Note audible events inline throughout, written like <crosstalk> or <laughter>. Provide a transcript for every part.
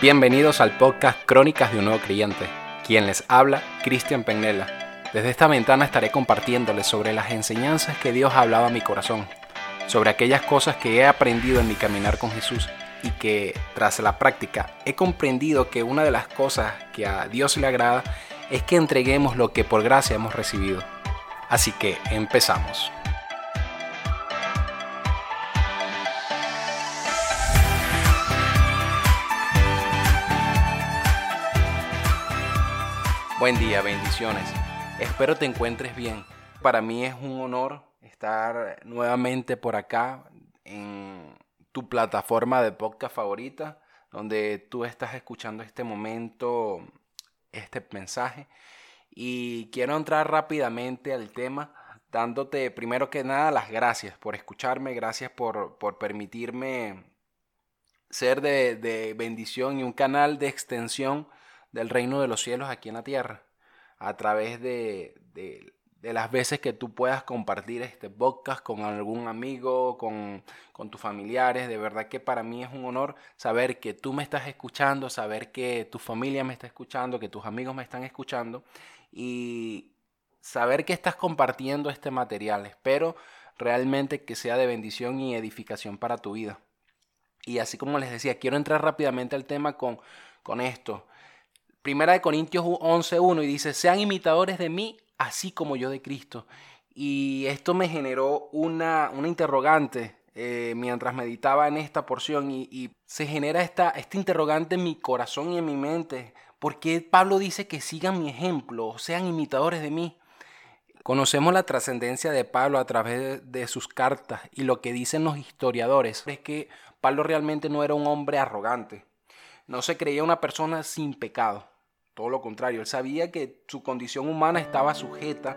Bienvenidos al podcast Crónicas de un Nuevo Creyente. Quien les habla, Cristian Pennella. Desde esta ventana estaré compartiéndoles sobre las enseñanzas que Dios ha hablado a mi corazón, sobre aquellas cosas que he aprendido en mi caminar con Jesús y que tras la práctica he comprendido que una de las cosas que a Dios le agrada es que entreguemos lo que por gracia hemos recibido. Así que empezamos. Buen día, bendiciones. Espero te encuentres bien. Para mí es un honor estar nuevamente por acá en tu plataforma de podcast favorita, donde tú estás escuchando este momento, este mensaje. Y quiero entrar rápidamente al tema, dándote primero que nada las gracias por escucharme, gracias por, permitirme ser de, de bendición y un canal de extensión del reino de los cielos aquí en la tierra, a través de, de, las veces que tú puedas compartir este podcast con algún amigo, con, con, tus familiares. De verdad que para mí es un honor saber que tú me estás escuchando, saber que tu familia me está escuchando, que tus amigos me están escuchando y saber que estás compartiendo este material. Espero realmente que sea de bendición y edificación para tu vida. Y así como les decía, quiero entrar rápidamente al tema con, con esto. Primera de Corintios 11.1 y dice, sean imitadores de mí, así como yo de Cristo. Y esto me generó una, una interrogante eh, mientras meditaba en esta porción y, se genera esta, este interrogante en mi corazón y en mi mente. ¿Por qué Pablo dice que sigan mi ejemplo, sean imitadores de mí? Conocemos la trascendencia de Pablo a través de, sus cartas y lo que dicen los historiadores es que Pablo realmente no era un hombre arrogante, no se creía una persona sin pecado. Todo lo contrario, él sabía que su condición humana estaba sujeta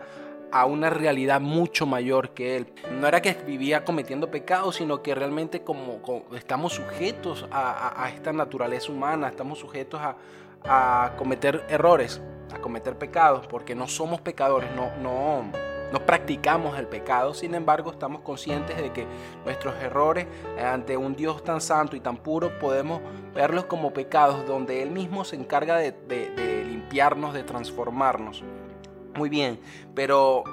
a una realidad mucho mayor que él. No era que vivía cometiendo pecados, sino que realmente como, estamos sujetos a, esta naturaleza humana, estamos sujetos a, a, cometer errores, a cometer pecados, porque no somos pecadores, no, no, no practicamos el pecado, sin embargo estamos conscientes de que nuestros errores ante un Dios tan santo y tan puro podemos verlos como pecados donde Él mismo se encarga de, de limpiarnos, de transformarnos. Muy bien, pero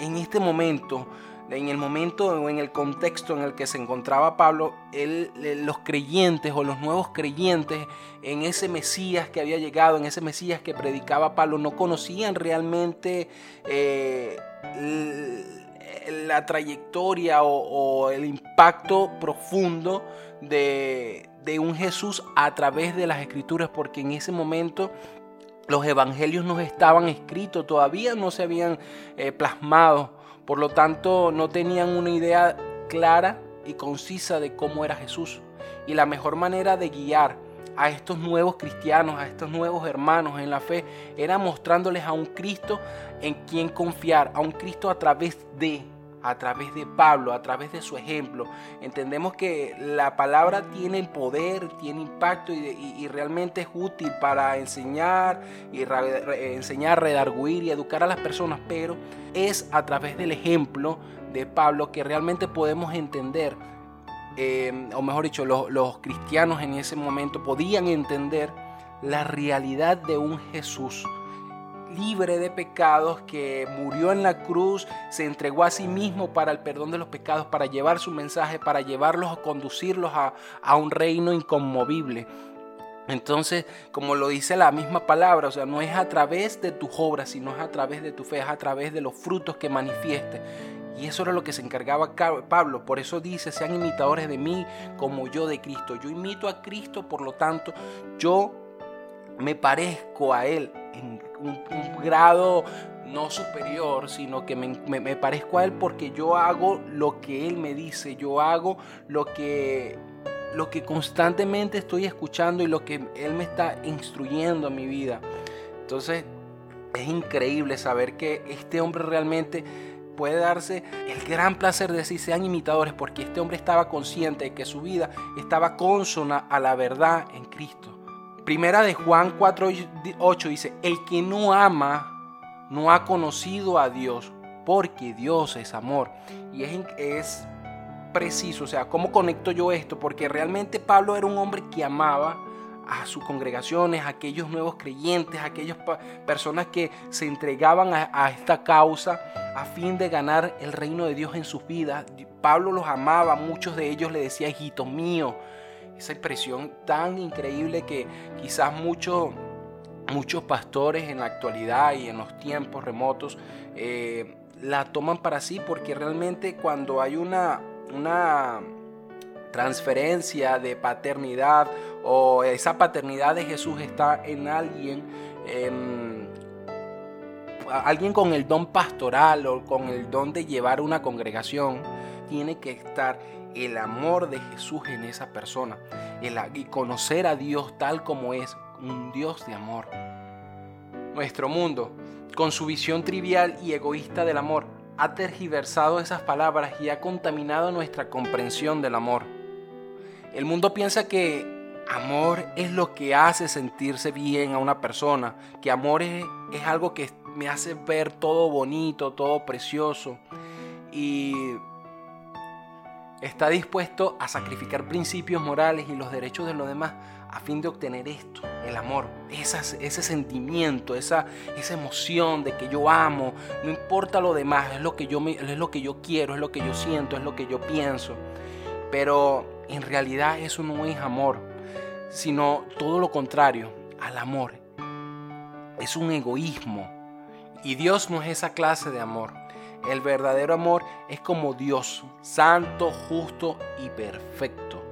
en este momento en el momento o en el contexto en el que se encontraba Pablo, él, los creyentes o los nuevos creyentes en ese Mesías que había llegado, en ese Mesías que predicaba Pablo, no conocían realmente eh, la trayectoria o, el impacto profundo de, un Jesús a través de las escrituras, porque en ese momento los evangelios no estaban escritos, todavía no se habían eh, plasmado por lo tanto, no tenían una idea clara y concisa de cómo era Jesús. Y la mejor manera de guiar a estos nuevos cristianos, a estos nuevos hermanos en la fe, era mostrándoles a un Cristo en quien confiar, a un Cristo a través de a través de Pablo, a través de su ejemplo. Entendemos que la palabra tiene poder, tiene impacto y, realmente es útil para enseñar, y enseñar, redarguir y educar a las personas, pero es a través del ejemplo de Pablo que realmente podemos entender, eh, o mejor dicho, los cristianos en ese momento podían entender la realidad de un Jesús libre de pecados, que murió en la cruz, se entregó a sí mismo para el perdón de los pecados, para llevar su mensaje, para llevarlos, a conducirlos a, un reino inconmovible. Entonces, como lo dice la misma palabra, o sea, no es a través de tus obras, sino es a través de tu fe, es a través de los frutos que manifieste. Y eso era lo que se encargaba Pablo. Por eso dice, sean imitadores de mí como yo de Cristo. Yo imito a Cristo, por lo tanto, yo me parezco a Él en un, grado no superior, sino que me, parezco a Él porque yo hago lo que Él me dice, yo hago lo que, lo que constantemente estoy escuchando y lo que Él me está instruyendo en mi vida. Entonces es increíble saber que este hombre realmente puede darse el gran placer de decir sean imitadores porque este hombre estaba consciente de que su vida estaba consona a la verdad en Cristo. Primera de Juan 4.8 dice, el que no ama no ha conocido a Dios, porque Dios es amor. Y es, es preciso, o sea, ¿cómo conecto yo esto? Porque realmente Pablo era un hombre que amaba a sus congregaciones, a aquellos nuevos creyentes, a aquellas personas que se entregaban a, esta causa a fin de ganar el reino de Dios en sus vidas. Pablo los amaba, muchos de ellos le decía, hijito mío, esa expresión tan increíble que quizás muchos muchos pastores en la actualidad y en los tiempos remotos eh, la toman para sí porque realmente cuando hay una, una transferencia de paternidad o esa paternidad de Jesús está en alguien, alguien con el don pastoral o con el don de llevar una congregación, tiene que estar el amor de Jesús en esa persona y conocer a Dios tal como es, un Dios de amor. Nuestro mundo, con su visión trivial y egoísta del amor, ha tergiversado esas palabras y ha contaminado nuestra comprensión del amor. El mundo piensa que amor es lo que hace sentirse bien a una persona, que amor es, algo que me hace ver todo bonito, todo precioso y está dispuesto a sacrificar principios morales y los derechos de los demás a fin de obtener esto, el amor, ese sentimiento, esa, esa emoción de que yo amo, no importa lo demás, es lo, que yo es lo que yo quiero, es lo que yo siento, es lo que yo pienso. Pero en realidad eso no es amor, sino todo lo contrario al amor. Es un egoísmo. Y Dios no es esa clase de amor. El verdadero amor es como Dios, santo, justo y perfecto.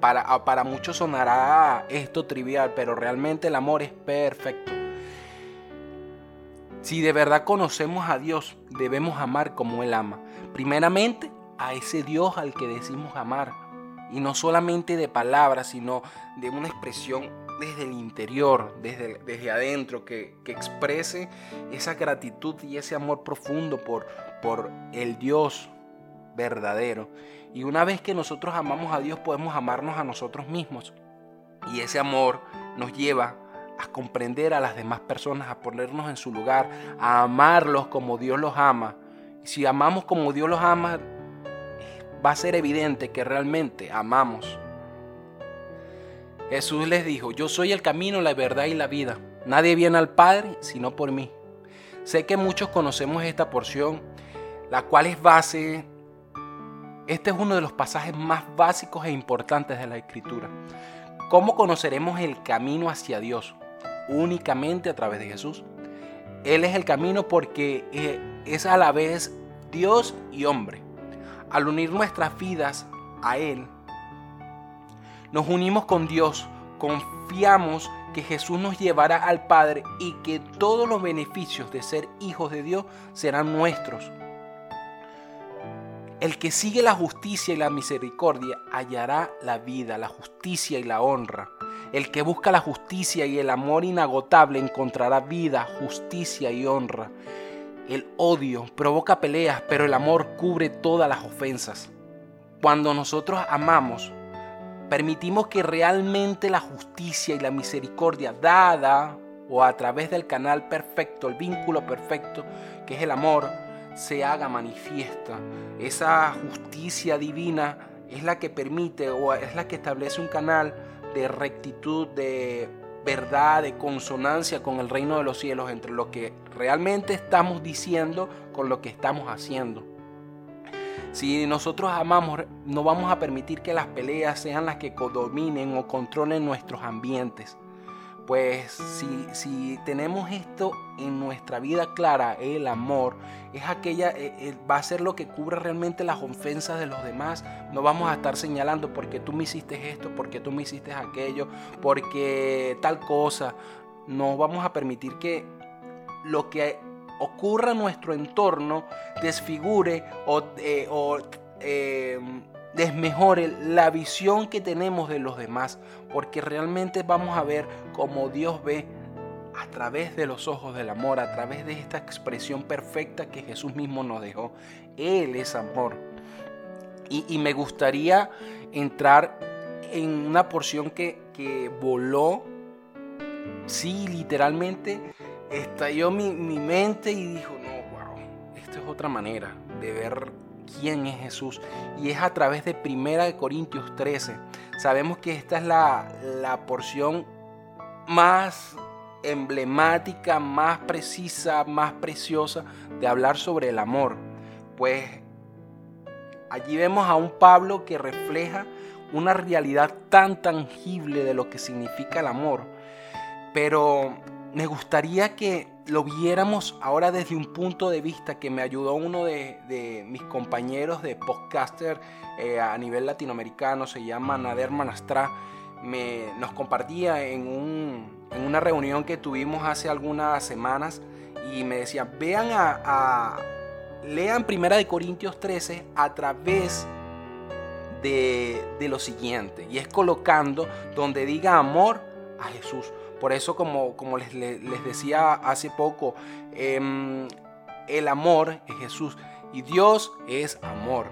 Para, para muchos sonará esto trivial, pero realmente el amor es perfecto. Si de verdad conocemos a Dios, debemos amar como Él ama. Primeramente, a ese Dios al que decimos amar y no solamente de palabras, sino de una expresión desde el interior, desde, desde adentro, que, exprese esa gratitud y ese amor profundo por, por el Dios verdadero. Y una vez que nosotros amamos a Dios, podemos amarnos a nosotros mismos. Y ese amor nos lleva a comprender a las demás personas, a ponernos en su lugar, a amarlos como Dios los ama. Y si amamos como Dios los ama, va a ser evidente que realmente amamos. Jesús les dijo, yo soy el camino, la verdad y la vida. Nadie viene al Padre sino por mí. Sé que muchos conocemos esta porción, la cual es base. Este es uno de los pasajes más básicos e importantes de la Escritura. ¿Cómo conoceremos el camino hacia Dios? Únicamente a través de Jesús. Él es el camino porque eh, es a la vez Dios y hombre. Al unir nuestras vidas a Él, nos unimos con Dios, confiamos que Jesús nos llevará al Padre y que todos los beneficios de ser hijos de Dios serán nuestros. El que sigue la justicia y la misericordia hallará la vida, la justicia y la honra. El que busca la justicia y el amor inagotable encontrará vida, justicia y honra. El odio provoca peleas, pero el amor cubre todas las ofensas. Cuando nosotros amamos, permitimos que realmente la justicia y la misericordia dada o a través del canal perfecto, el vínculo perfecto, que es el amor, se haga manifiesta. Esa justicia divina es la que permite o es la que establece un canal de rectitud, de verdad, de consonancia con el reino de los cielos entre lo que realmente estamos diciendo con lo que estamos haciendo. Si nosotros amamos, no vamos a permitir que las peleas sean las que dominen o controlen nuestros ambientes. Pues si, si tenemos esto en nuestra vida clara, el amor, es aquella, eh, eh, va a ser lo que cubra realmente las ofensas de los demás. No vamos a estar señalando porque tú me hiciste esto, porque tú me hiciste aquello, porque tal cosa. No vamos a permitir que lo que ocurra en nuestro entorno desfigure o, eh, o desmejore la visión que tenemos de los demás, porque realmente vamos a ver como Dios ve a través de los ojos del amor, a través de esta expresión perfecta que Jesús mismo nos dejó. Él es amor. Y, me gustaría entrar en una porción que, que voló, sí, literalmente estalló mi, mi mente y dijo, no, wow, esto es otra manera de ver quién es Jesús. Y es a través de 1 Corintios 13. sabemos que esta es la, la porción más emblemática, más precisa, más preciosa de hablar sobre el amor. Pues allí vemos a un Pablo que refleja una realidad tan tangible de lo que significa el amor. Pero me gustaría que lo viéramos ahora desde un punto de vista que me ayudó uno de, mis compañeros de podcaster eh, a nivel latinoamericano, se llama Nader Manastra, me, nos compartía en, una reunión que tuvimos hace algunas semanas y me decía, vean a, lean Primera de Corintios 13 a través de, de lo siguiente, y es colocando donde diga amor a Jesús. Por eso, como, como les, les, decía hace poco, em, el amor es Jesús y Dios es amor.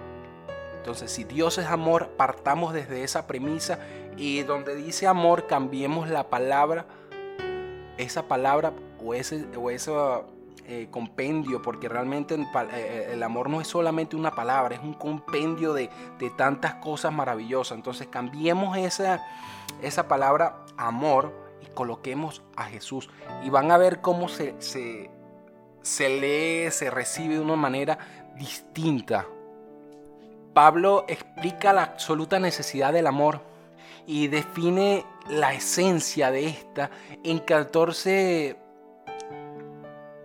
Entonces, si Dios es amor, partamos desde esa premisa y donde dice amor, cambiemos la palabra, esa palabra o ese, o ese eh, compendio, porque realmente eh, eh, el, amor no es solamente una palabra, es un compendio de, de tantas cosas maravillosas. Entonces, cambiemos esa, esa palabra amor coloquemos a Jesús y van a ver cómo se, se, lee, se recibe de una manera distinta. Pablo explica la absoluta necesidad del amor y define la esencia de esta en 14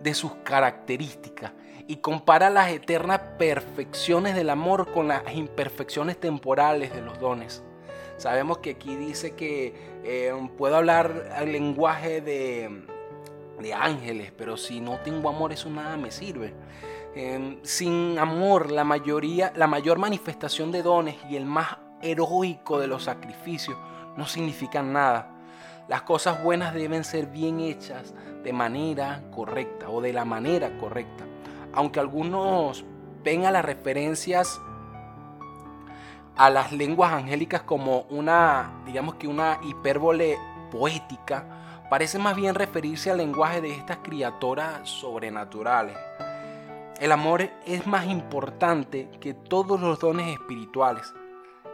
de sus características y compara las eternas perfecciones del amor con las imperfecciones temporales de los dones. Sabemos que aquí dice que eh, puedo hablar el lenguaje de, ángeles, pero si no tengo amor eso nada me sirve. Em, sin amor, la mayoría, la mayor manifestación de dones y el más heroico de los sacrificios no significan nada. Las cosas buenas deben ser bien hechas de manera correcta o de la manera correcta. Aunque algunos ven a las referencias a las lenguas angélicas como una, digamos que una hipérbole poética, parece más bien referirse al lenguaje de estas criaturas sobrenaturales. El amor es más importante que todos los dones espirituales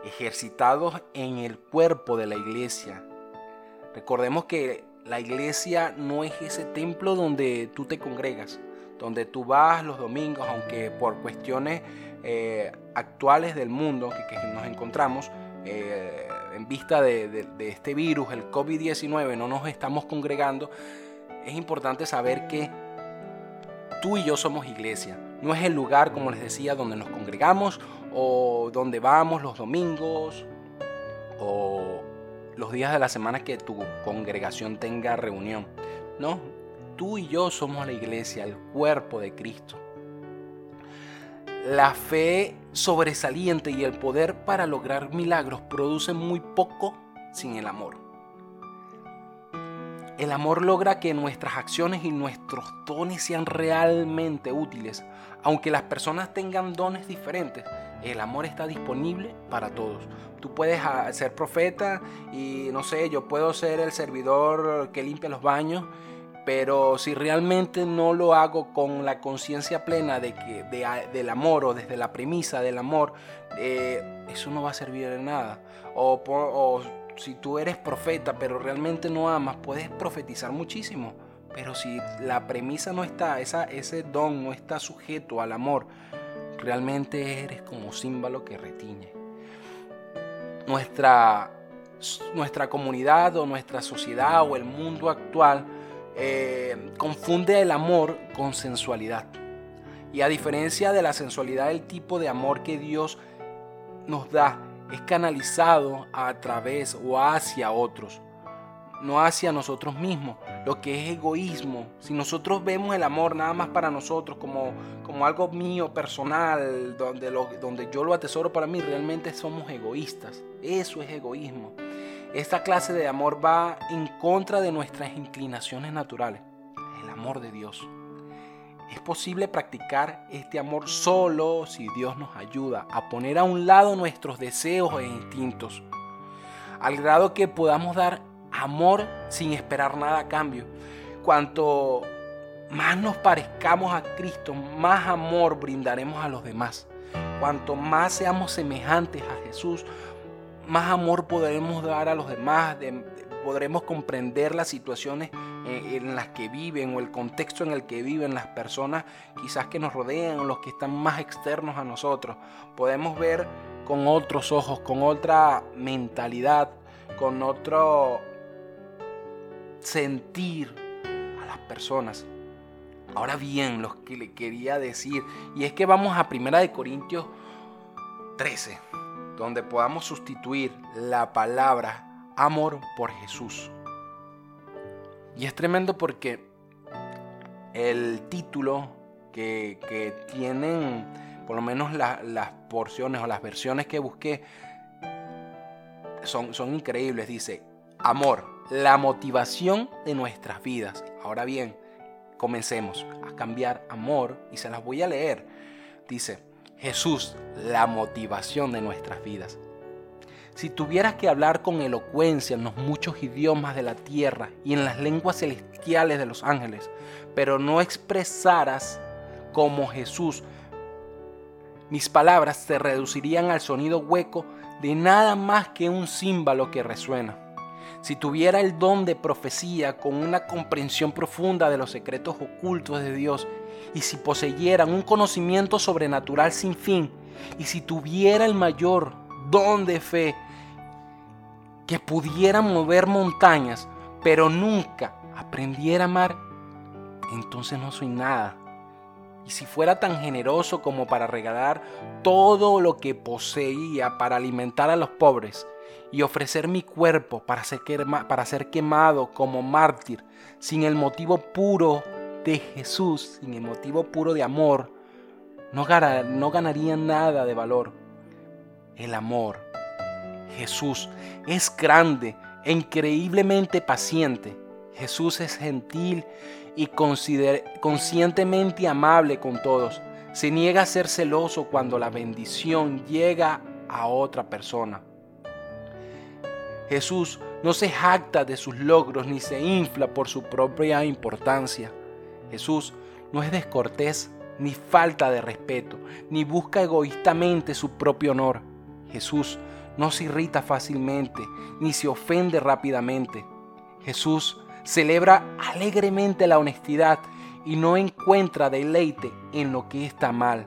ejercitados en el cuerpo de la iglesia. Recordemos que la iglesia no es ese templo donde tú te congregas, donde tú vas los domingos, aunque por cuestiones eh, actuales del mundo que, nos encontramos, eh, en vista de, este virus, el COVID-19, no nos estamos congregando, es importante saber que tú y yo somos iglesia. No es el lugar, como les decía, donde nos congregamos o donde vamos los domingos o los días de la semana que tu congregación tenga reunión. No, tú y yo somos la iglesia, el cuerpo de Cristo. La fe sobresaliente y el poder para lograr milagros producen muy poco sin el amor. El amor logra que nuestras acciones y nuestros dones sean realmente útiles. Aunque las personas tengan dones diferentes, el amor está disponible para todos. Tú puedes ah, ser profeta y no sé, yo puedo ser el servidor que limpia los baños pero si realmente no lo hago con la conciencia plena de que del amor o desde la premisa del amor, eh, eso no va a servir de nada. O, si tú eres profeta, pero realmente no amas, puedes profetizar muchísimo. Pero si la premisa no está, ese don no está sujeto al amor, realmente eres como símbolo que retiñe. Nuestra, nuestra comunidad o nuestra sociedad o el mundo actual eh, confunde el amor con sensualidad. Y a diferencia de la sensualidad, el tipo de amor que Dios nos da es canalizado a través o hacia otros, no hacia nosotros mismos, lo que es egoísmo. Si nosotros vemos el amor nada más para nosotros como, como algo mío, personal, donde, donde yo lo atesoro para mí, realmente somos egoístas. Eso es egoísmo. Esta clase de amor va en contra de nuestras inclinaciones naturales, el amor de Dios. Es posible practicar este amor solo si Dios nos ayuda a poner a un lado nuestros deseos e instintos, al grado que podamos dar amor sin esperar nada a cambio. Cuanto más nos parezcamos a Cristo, más amor brindaremos a los demás. Cuanto más seamos semejantes a Jesús, más amor podremos dar a los demás, podremos comprender las situaciones eh, en las que viven o el contexto en el que viven las personas quizás que nos rodean o los que están más externos a nosotros. Podemos ver con otros ojos, con otra mentalidad, con otro sentir a las personas. Ahora bien, lo que le quería decir, y es que vamos a Primera de Corintios 13, donde podamos sustituir la palabra amor por Jesús. Y es tremendo porque el título que, tienen, por lo menos las porciones o las versiones que busqué, son, son increíbles. Dice, amor, la motivación de nuestras vidas. Ahora bien, comencemos a cambiar amor y se las voy a leer. Dice, Jesús, la motivación de nuestras vidas. Si tuvieras que hablar con elocuencia en los muchos idiomas de la tierra y en las lenguas celestiales de los ángeles, pero no expresaras como Jesús, mis palabras se reducirían al sonido hueco de nada más que un címbalo que resuena si tuviera el don de profecía con una comprensión profunda de los secretos ocultos de Dios, y si poseyeran un conocimiento sobrenatural sin fin, y si tuviera el mayor don de fe que pudiera mover montañas, pero nunca aprendiera a amar, entonces no soy nada. Y si fuera tan generoso como para regalar todo lo que poseía para alimentar a los pobres, y ofrecer mi cuerpo para ser, para ser quemado como mártir sin el motivo puro de Jesús, sin el motivo puro de amor, no, no ganaría nada de valor. El amor. Jesús es grande e increíblemente paciente. Jesús es gentil y conscientemente amable con todos. Se niega a ser celoso cuando la bendición llega a otra persona. Jesús no se jacta de sus logros ni se infla por su propia importancia. Jesús no es descortés ni falta de respeto, ni busca egoístamente su propio honor. Jesús no se irrita fácilmente, ni se ofende rápidamente. Jesús celebra alegremente la honestidad y no encuentra deleite en lo que está mal.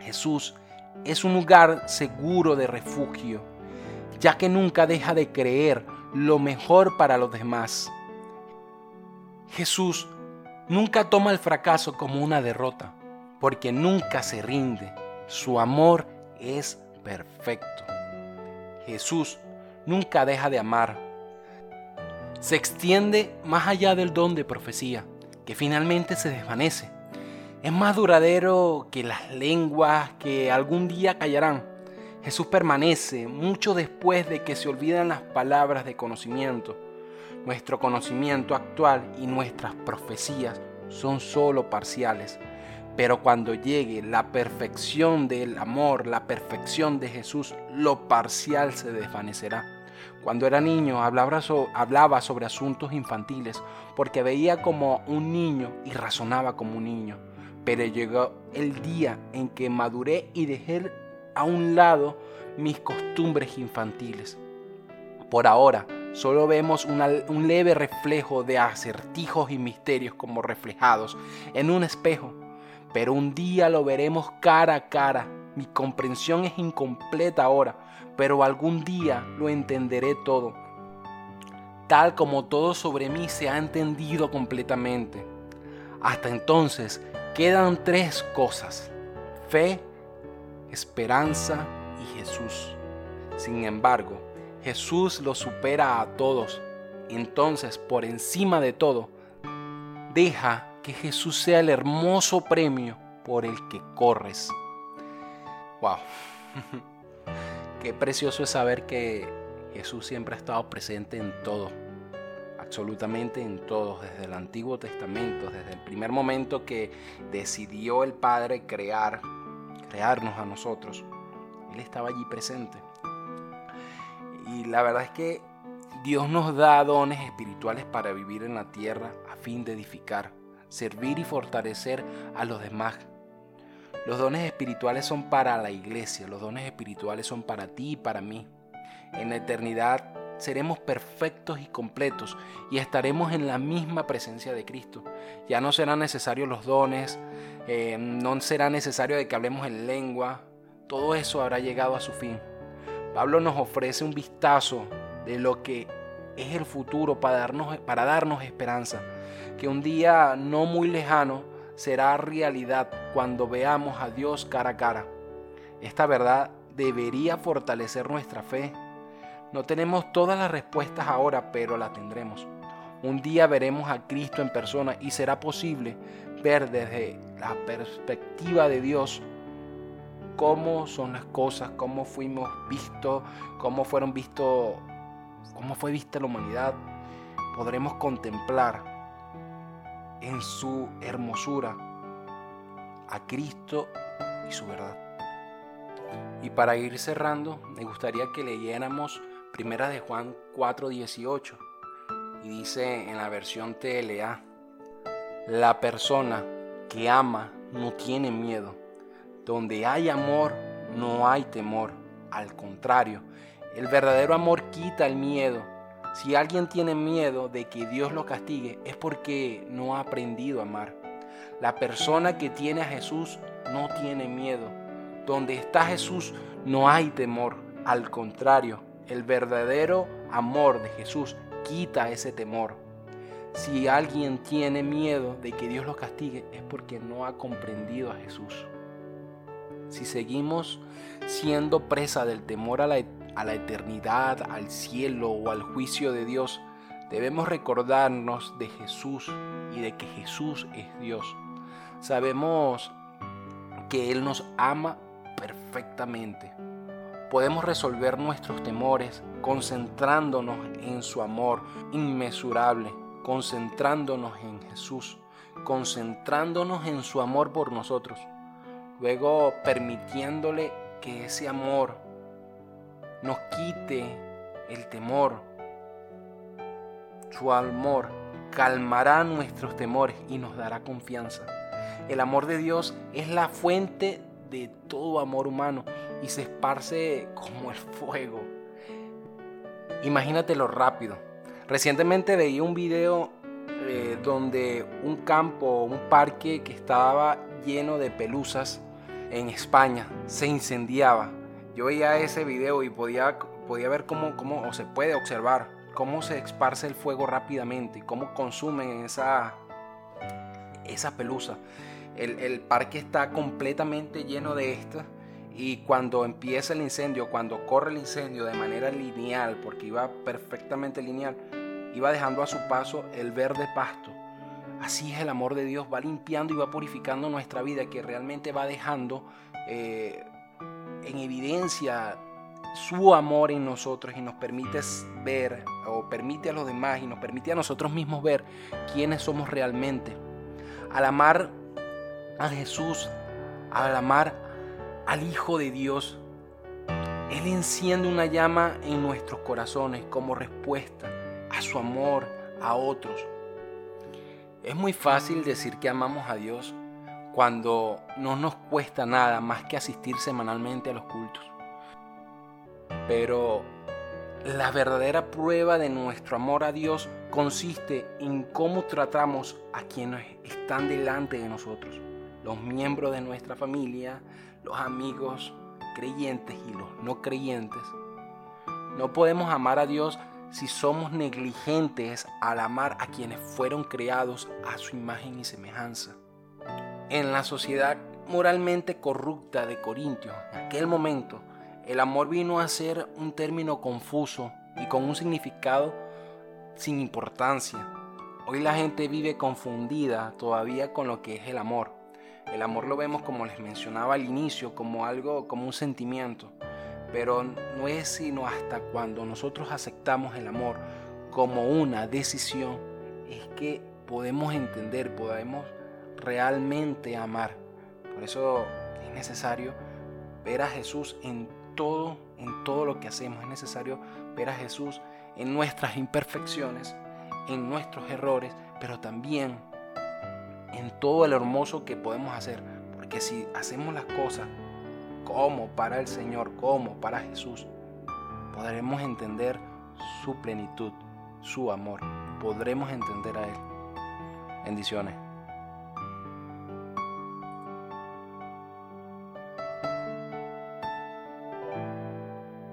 Jesús es un lugar seguro de refugio ya que nunca deja de creer lo mejor para los demás. Jesús nunca toma el fracaso como una derrota, porque nunca se rinde. Su amor es perfecto. Jesús nunca deja de amar. Se extiende más allá del don de profecía, que finalmente se desvanece. Es más duradero que las lenguas que algún día callarán Jesús permanece mucho después de que se olvidan las palabras de conocimiento. Nuestro conocimiento actual y nuestras profecías son solo parciales. Pero cuando llegue la perfección del amor, la perfección de Jesús, lo parcial se desvanecerá. Cuando era niño hablaba, sobre asuntos infantiles porque veía como un niño y razonaba como un niño. Pero llegó el día en que maduré y dejé a un lado mis costumbres infantiles. Por ahora, solo vemos un leve reflejo de acertijos y misterios como reflejados en un espejo, pero un día lo veremos cara a cara. Mi comprensión es incompleta ahora, pero algún día lo entenderé todo, tal como todo sobre mí se ha entendido completamente. Hasta entonces quedan tres cosas, fe, esperanza y Jesús. Sin embargo, Jesús lo supera a todos. Entonces, por encima de todo, deja que Jesús sea el hermoso premio por el que corres. ¡Wow! <laughs> Qué precioso es saber que Jesús siempre ha estado presente en todo, absolutamente en todo, desde el Antiguo Testamento, desde el primer momento que decidió el Padre crear crearnos a nosotros. Él estaba allí presente. Y la verdad es que Dios nos da dones espirituales para vivir en la tierra a fin de edificar, servir y fortalecer a los demás. Los dones espirituales son para la iglesia, los dones espirituales son para ti y para mí. En la eternidad seremos perfectos y completos y estaremos en la misma presencia de Cristo. Ya no serán necesarios los dones, eh, no será necesario de que hablemos en lengua, todo eso habrá llegado a su fin. Pablo nos ofrece un vistazo de lo que es el futuro para darnos, para darnos esperanza, que un día no muy lejano será realidad cuando veamos a Dios cara a cara. Esta verdad debería fortalecer nuestra fe. No tenemos todas las respuestas ahora, pero la tendremos. Un día veremos a Cristo en persona y será posible ver desde la perspectiva de Dios cómo son las cosas, cómo fuimos vistos, cómo fueron vistos, cómo fue vista la humanidad. Podremos contemplar en su hermosura a Cristo y su verdad. Y para ir cerrando, me gustaría que leyéramos Primera de Juan 4:18 y dice en la versión TLA, la persona que ama no tiene miedo. Donde hay amor, no hay temor. Al contrario, el verdadero amor quita el miedo. Si alguien tiene miedo de que Dios lo castigue, es porque no ha aprendido a amar. La persona que tiene a Jesús no tiene miedo. Donde está Jesús, no hay temor. Al contrario, el verdadero amor de Jesús quita ese temor. Si alguien tiene miedo de que Dios lo castigue es porque no ha comprendido a Jesús. Si seguimos siendo presa del temor a la, eternidad, al cielo o al juicio de Dios, debemos recordarnos de Jesús y de que Jesús es Dios. Sabemos que Él nos ama perfectamente podemos resolver nuestros temores concentrándonos en su amor inmesurable, concentrándonos en Jesús, concentrándonos en su amor por nosotros, luego permitiéndole que ese amor nos quite el temor. Su amor calmará nuestros temores y nos dará confianza. El amor de Dios es la fuente de todo amor humano y se esparce como el fuego. Imagínatelo rápido. Recientemente veía un video eh, donde un campo, un parque que estaba lleno de pelusas en España se incendiaba. Yo veía ese video y podía, podía ver cómo, cómo, se puede observar, cómo se esparce el fuego rápidamente, cómo consumen esa, esa pelusa. El, el parque está completamente lleno de estas y cuando empieza el incendio, cuando corre el incendio de manera lineal, porque iba perfectamente lineal, iba dejando a su paso el verde pasto. Así es el amor de Dios, va limpiando y va purificando nuestra vida, que realmente va dejando eh, en evidencia su amor en nosotros y nos permite ver, o permite a los demás y nos permite a nosotros mismos ver quiénes somos realmente. Al amar a Jesús, al amar al Hijo de Dios, Él enciende una llama en nuestros corazones como respuesta a su amor a otros. Es muy fácil decir que amamos a Dios cuando no nos cuesta nada más que asistir semanalmente a los cultos. Pero la verdadera prueba de nuestro amor a Dios consiste en cómo tratamos a quienes están delante de nosotros, los miembros de nuestra familia, los amigos creyentes y los no creyentes. No podemos amar a Dios si somos negligentes al amar a quienes fueron creados a su imagen y semejanza. En la sociedad moralmente corrupta de Corintios, en aquel momento, el amor vino a ser un término confuso y con un significado sin importancia. Hoy la gente vive confundida todavía con lo que es el amor. El amor lo vemos como les mencionaba al inicio, como algo, como un sentimiento, pero no es sino hasta cuando nosotros aceptamos el amor como una decisión, es que podemos entender, podemos realmente amar. Por eso es necesario ver a Jesús en todo, en todo lo que hacemos. Es necesario ver a Jesús en nuestras imperfecciones, en nuestros errores, pero también en todo el hermoso que podemos hacer. Porque si hacemos las cosas como para el Señor, como para Jesús, podremos entender su plenitud, su amor. Podremos entender a Él. Bendiciones.